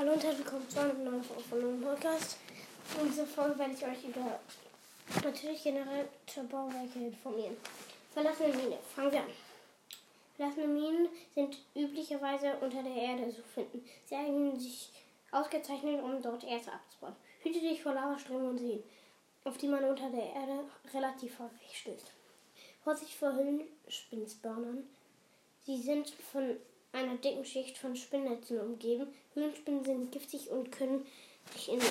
Hallo und herzlich willkommen zu einer neuen Folge von einem Podcast. In dieser Folge werde ich euch über natürlich generell Bauwerke informieren. Verlassene Mine. Fangen wir an. Verlassene Minen sind üblicherweise unter der Erde zu finden. Sie eignen sich ausgezeichnet, um dort Erz abzubauen. Hüte dich vor Lavaströmen und Seen, auf die man unter der Erde relativ häufig stößt. Vorsicht vor Höhlenspinsbörnern. Sie sind von einer dicken Schicht von Spinnnetzen umgeben. Höhlenspinnen sind giftig und können sich in, den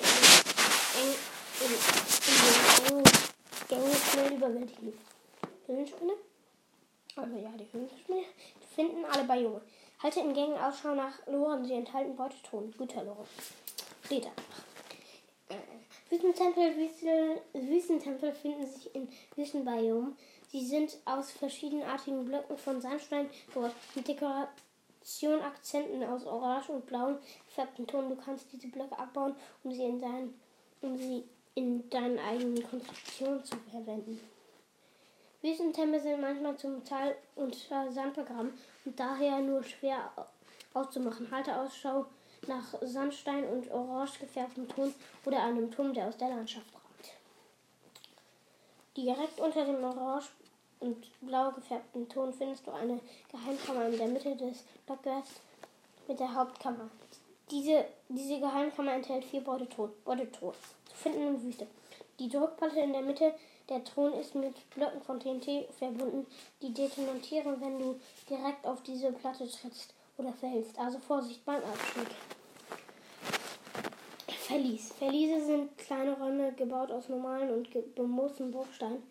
engen Gängen schnell überwältigen. Höhlenspinne? Also ja, die Höhlenspinne finden alle bei Junge. Halte in Gängen Ausschau nach Loren, sie enthalten Beuteton, Güterloren. Leder. Äh, Wüstentempel, Wüsten, Wüstentempel finden sich in Wüstenbiomen. Sie sind aus verschiedenartigen Blöcken von Sandstein dort mit Dekoration-Akzenten aus orange und blauen gefärbten Ton. Du kannst diese Blöcke abbauen, um sie in, dein, um sie in deinen eigenen Konstruktionen zu verwenden. Wüstentempel sind manchmal zum Metall unter Sand begraben und daher nur schwer auszumachen. Halte Ausschau nach Sandstein und orange gefärbtem Ton oder einem Turm, der aus der Landschaft ragt. Direkt unter dem orange und blau gefärbten Ton findest du eine Geheimkammer in der Mitte des Blockwerks mit der Hauptkammer. Diese, diese Geheimkammer enthält vier Beuteton zu finden in Wüste. Die Druckplatte in der Mitte der Thron ist mit Blöcken von TNT verbunden, die detonatieren, wenn du direkt auf diese Platte trittst oder fällst. Also Vorsicht beim Abstieg. Verlies. Verliese sind kleine Räume gebaut aus normalen und bemoosten Bruchsteinen.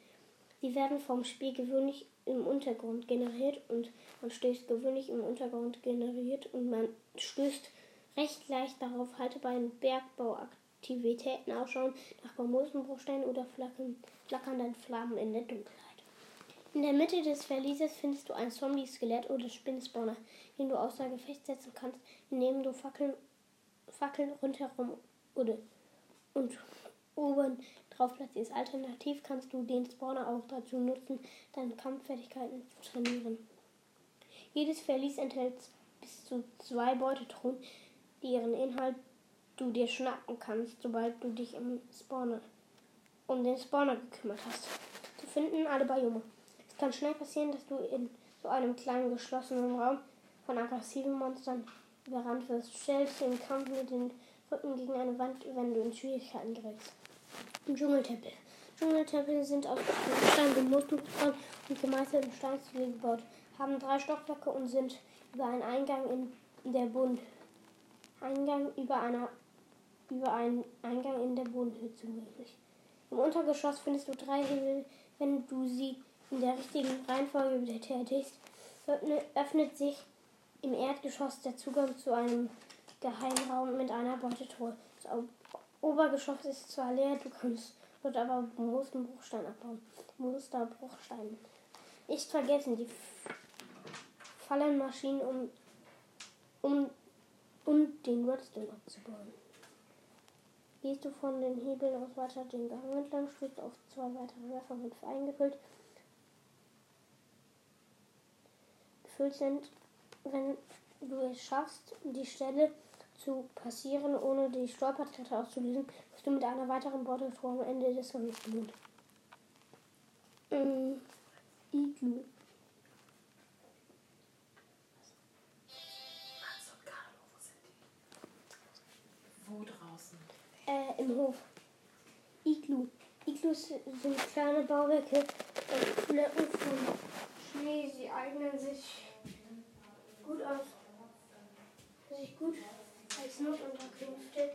Sie werden vom Spiel gewöhnlich im Untergrund generiert und man stößt gewöhnlich im Untergrund generiert und man stößt recht leicht darauf. Halte bei Bergbauaktivitäten ausschauen nach bemoosten Bruchsteinen oder flackernden Flammen in der Dunkelheit. In der Mitte des Verlieses findest du ein Zombie-Skelett oder Spinnspawner, den du außer Gefecht setzen kannst, indem du Fackeln, Fackeln rundherum oder und oben drauf platzierst. Alternativ kannst du den Spawner auch dazu nutzen, deine Kampffertigkeiten zu trainieren. Jedes Verlies enthält bis zu zwei Beutetruhen, deren Inhalt du dir schnappen kannst, sobald du dich im Spawner, um den Spawner gekümmert hast. Zu finden alle Biome. Es kann schnell passieren, dass du in so einem kleinen geschlossenen Raum von aggressiven Monstern überrannt wirst. Stell dich im Kampf mit den Rücken gegen eine Wand, wenn du in Schwierigkeiten gerätst. Dschungeltempel. Dschungeltempel sind aus Stein gemuskelt und gemeißelten Steinzüge gebaut, haben drei Stockwerke und sind über einen Eingang in der Bund Eingang über einer über einen Eingang in der Bodenhöhe zugänglich. Im Untergeschoss findest du drei Hebel. Wenn du sie in der richtigen Reihenfolge betätigst, öffnet sich im Erdgeschoss der Zugang zu einem Geheimraum mit einer Beutetruhe. Obergeschoss ist zwar leer, du kannst dort aber Musterbruchstein abbauen. Musterbruchstein. Nicht vergessen, die Fallenmaschinen, um, um, um den Redstone abzubauen. Gehst du von den Hebeln aus weiter den Gang entlang, stößt auf zwei weitere Werfer mit eingefüllt. Gefüllt sind, wenn du es schaffst, die Stelle zu passieren, ohne die Stolpertreppe auszulösen, bist du mit einer weiteren Beuteltour am Ende des Ganges belohnt. Ähm, Iglu. Wo draußen? Äh, im Hof. Iglu. Iglus sind kleine Bauwerke aus Blöcken von Schnee. Sie eignen sich gut aus. Sich gut Notunterkünfte.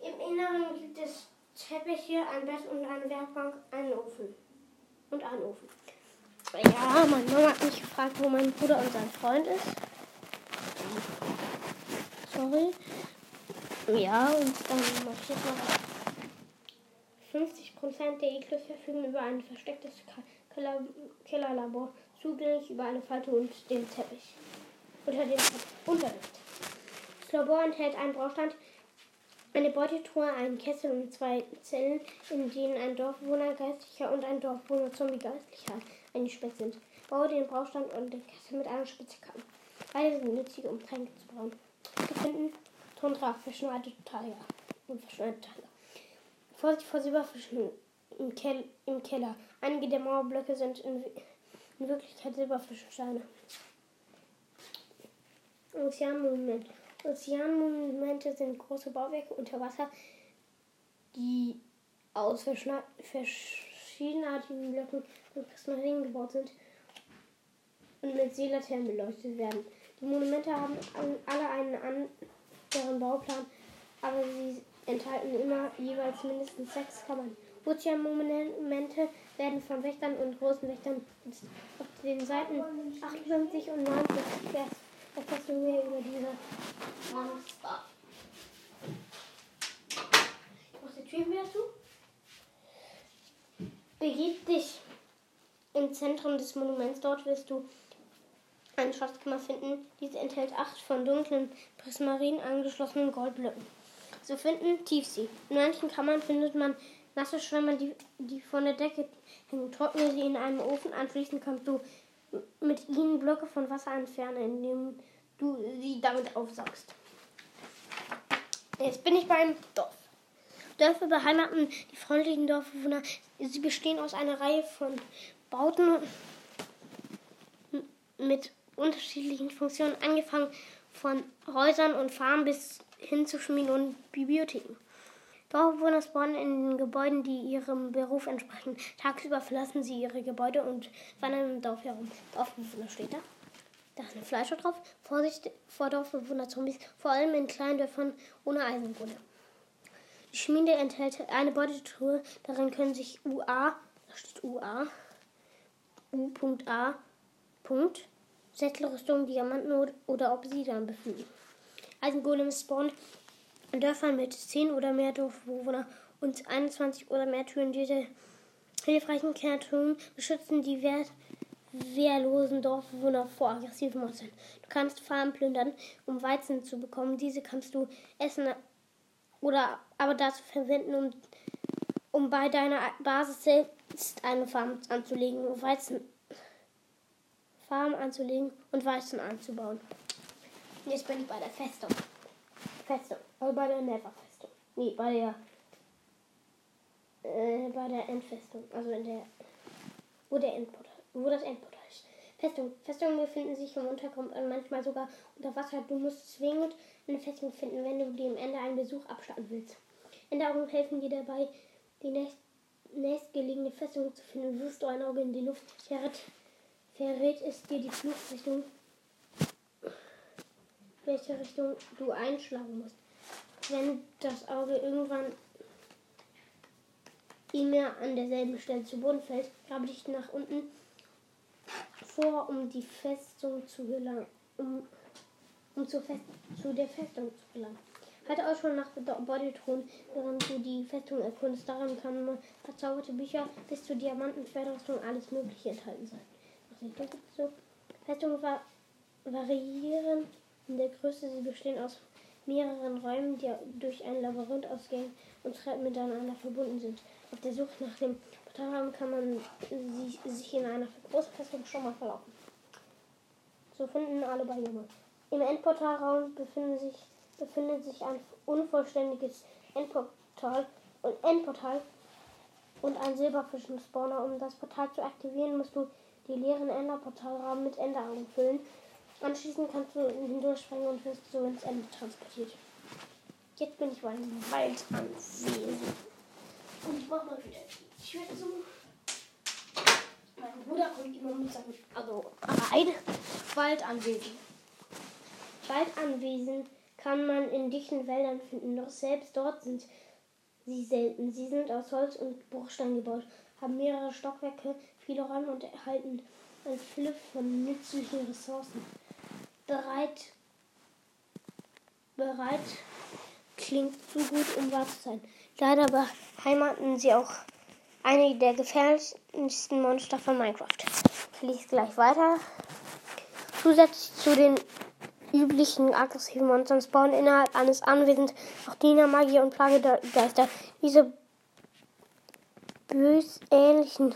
Im Inneren gibt es Teppiche, ein Bett und eine Werkbank, einen Ofen. Und einen Ofen. Ja, meine Mama hat mich gefragt, wo mein Bruder und sein Freund ist. Sorry. Ja, und dann jetzt noch 50% der Iglus verfügen über ein verstecktes Kellerlabor, zugänglich über eine Falte und den Teppich. Unter dem Unterricht. Das Labor enthält einen Baustand, eine Beutetruhe, einen Kessel und zwei Zellen, in denen ein Dorfbewohner Geistlicher und ein Dorfbewohner Zombie Geistlicher eingesperrt sind. Baue den Baustand und den Kessel mit einer Spitzhacke an. Beide sind nützlich, um Tränke zu brauen. Gefunden Tundra, verschneite Taiga und verschneite Taiga. Vorsicht vor Silberfischen im, Kel im Keller. Einige der Mauerblöcke sind in, in Wirklichkeit Silberfischsteine. Ozeanmonument. Ozeanmonumente sind große Bauwerke unter Wasser, die aus verschiedenartigen Blöcken und Prismarinen gebaut sind und mit Seelaternen beleuchtet werden. Die Monumente haben alle einen anderen Bauplan, aber sie enthalten immer jeweils mindestens sechs Kammern. Ozeanmonumente werden von Wächtern und großen Wächtern. Auf den Seiten 58 und 90 du mehr über diese Monster. Ich mach die Tür wieder zu. Begib dich im Zentrum des Monuments. Dort wirst du eine Schatzkammer finden. Diese enthält acht von dunklen Prismarinen angeschlossenen Goldblöcken. Zu finden Tiefsee. In manchen Kammern findet man nasse Schwämme, die, die von der Decke hängen. Trockne sie in einem Ofen. Anschließend kannst du mit ihnen Blöcke von Wasser entfernen, indem du sie damit aufsaugst. Jetzt bin ich beim Dorf. Dörfer beheimaten die freundlichen Dorfbewohner. Sie bestehen aus einer Reihe von Bauten mit unterschiedlichen Funktionen, angefangen von Häusern und Farmen bis hin zu Schmieden und Bibliotheken. Dorfbewohner spawnen in den Gebäuden, die ihrem Beruf entsprechen. Tagsüber verlassen sie ihre Gebäude und wandern im Dorf herum. Dorfbewohner steht da. Da ist eine Fleischer drauf. Vorsicht vor Dorfbewohner-Zombies, vor allem in kleinen Dörfern ohne Eisenkohle. Die Schmiede enthält eine Beutetruhe. Darin können sich UA, da steht UA, U.A. Sättelrüstung, Diamanten oder Obsidian befinden. Eisengolem spawnt in Dörfern mit 10 oder mehr Dorfbewohner und 21 oder mehr Türen. Diese hilfreichen Kreaturen beschützen die wehr wehrlosen Dorfbewohner vor aggressiven Monstern. Du kannst Farmen plündern, um Weizen zu bekommen. Diese kannst du essen oder aber dazu verwenden, um, um bei deiner Basis selbst eine Farm anzulegen, um Weizen Farm anzulegen und Weizen anzubauen. Jetzt bin ich bei der Festung. Festung. Also bei der Never-Festung. Nee, bei der. Äh, bei der Endfestung. Also in der. Wo der Endportal. Wo das Endportal ist. Festung. Festungen befinden sich im Untergrund und manchmal sogar unter Wasser. Du musst zwingend eine Festung finden, wenn du dem Ende einen Besuch abstatten willst. Änderungen helfen dir dabei, die nächst, nächstgelegene Festung zu finden. Wirst du ein Auge in die Luft verrät, verrät es dir die Fluchtrichtung, welche Richtung du einschlagen musst. Wenn das Auge irgendwann immer an derselben Stelle zu Boden fällt, grabe dich nach unten vor, um die Festung zu gelangen, um, um zur Fest zu der Festung zu gelangen. Halte Ausschau nach Bodythron, während du die Festung erkundest. Daran kann man verzauberte Bücher bis zu Diamanten, Schwertrüstung, alles Mögliche enthalten sein. Festungen variieren in der Größe. Sie bestehen aus mehreren Räumen, die durch ein Labyrinth ausgehen und Treppen miteinander verbunden sind. Auf der Suche nach dem Portalraum kann man sich, sich in einer großen Festung schon mal verlaufen. So finden alle Barriere. Im Endportalraum befinden sich befindet sich ein unvollständiges Endportal und, Endportal und ein Silberfischen-Spawner. Um das Portal zu aktivieren, musst du die leeren Enderportalraum mit Enderaugen füllen. Anschließend kannst du hindurchspringen und wirst so ins Ende transportiert. Jetzt bin ich bei einem Waldanwesen. Und ich mach mal wieder die Tür zu. Mein Bruder kommt immer mit seinem, also rein. Waldanwesen. Waldanwesen kann man in dichten Wäldern finden, doch selbst dort sind sie selten. Sie sind aus Holz und Bruchstein gebaut, haben mehrere Stockwerke, viele Räume und erhalten eine Fülle von nützlichen Ressourcen. Bereit, bereit klingt zu gut, um wahr zu sein. Leider beheimaten sie auch einige der gefährlichsten Monster von Minecraft. Ich lese gleich weiter. Zusätzlich zu den üblichen aggressiven Monstern spawnen innerhalb eines Anwesens auch Diener, Magier und Plagegeister. Diese bösähnlichen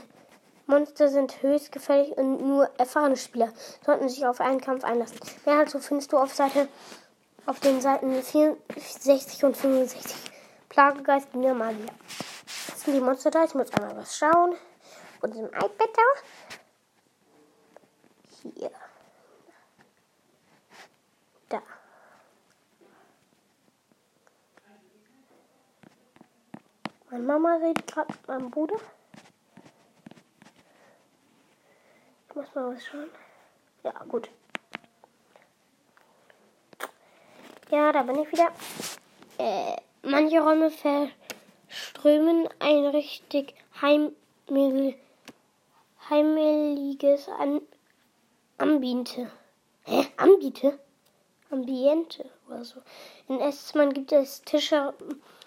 Monster sind höchst gefährlich und nur erfahrene Spieler sollten sich auf einen Kampf einlassen. Mehr dazu findest du auf Seite auf den Seiten 64 und 65. Plagegeist, Diener, Magier. Das sind die Monster da. Ich muss einmal was schauen. Und im iPad da. Hier. Da. Meine Mama redet gerade mit meinem Bruder. Ich muss mal was schauen. Ja, gut. Ja, da bin ich wieder. Äh, manche Räume verströmen ein richtig heimel, heimeliges An Ambiente. Hä? Ambiente? Ambiente oder so. In Esszimmern gibt es Tische,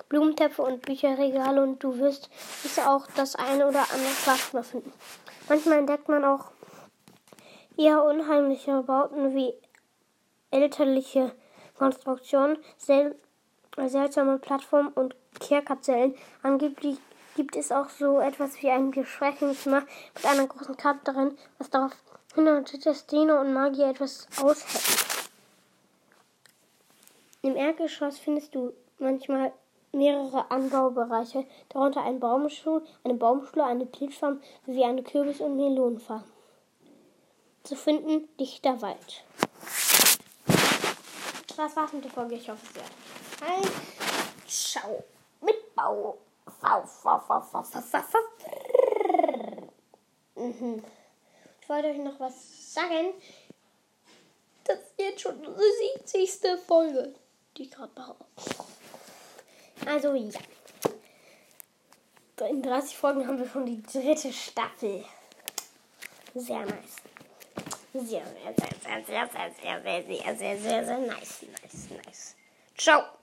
Blumentöpfe und Bücherregale und du wirst sicher auch das eine oder andere Schlafzimmer finden. Manchmal entdeckt man auch eher unheimliche Bauten wie elterliche Konstruktionen, sel seltsame Plattformen und Kehrkapsellen. Angeblich gibt es auch so etwas wie ein Besprechungszimmer mit einer großen Karte drin, was darauf hindeutet, dass Dino und Magier etwas aushält. Im Erdgeschoss findest du manchmal mehrere Anbaubereiche, darunter einen Baumstuhl, eine Baumschule, eine Pilzfarm sowie eine Kürbis- und Melonenfarm. Zu finden dichter Wald. Das war's mit der Folge. Ich hoffe, es hat euch. Ciao. Mit Bau. Mhm. Ich wollte euch noch was sagen. Das ist jetzt schon die 70. Folge, die ich gerade mache. Also ja. In 30 Folgen haben wir schon die dritte Staffel. Sehr nice. Sehr, sehr, sehr, sehr, sehr, sehr, sehr, sehr, sehr, sehr, sehr, nice, nice, nice. Ciao.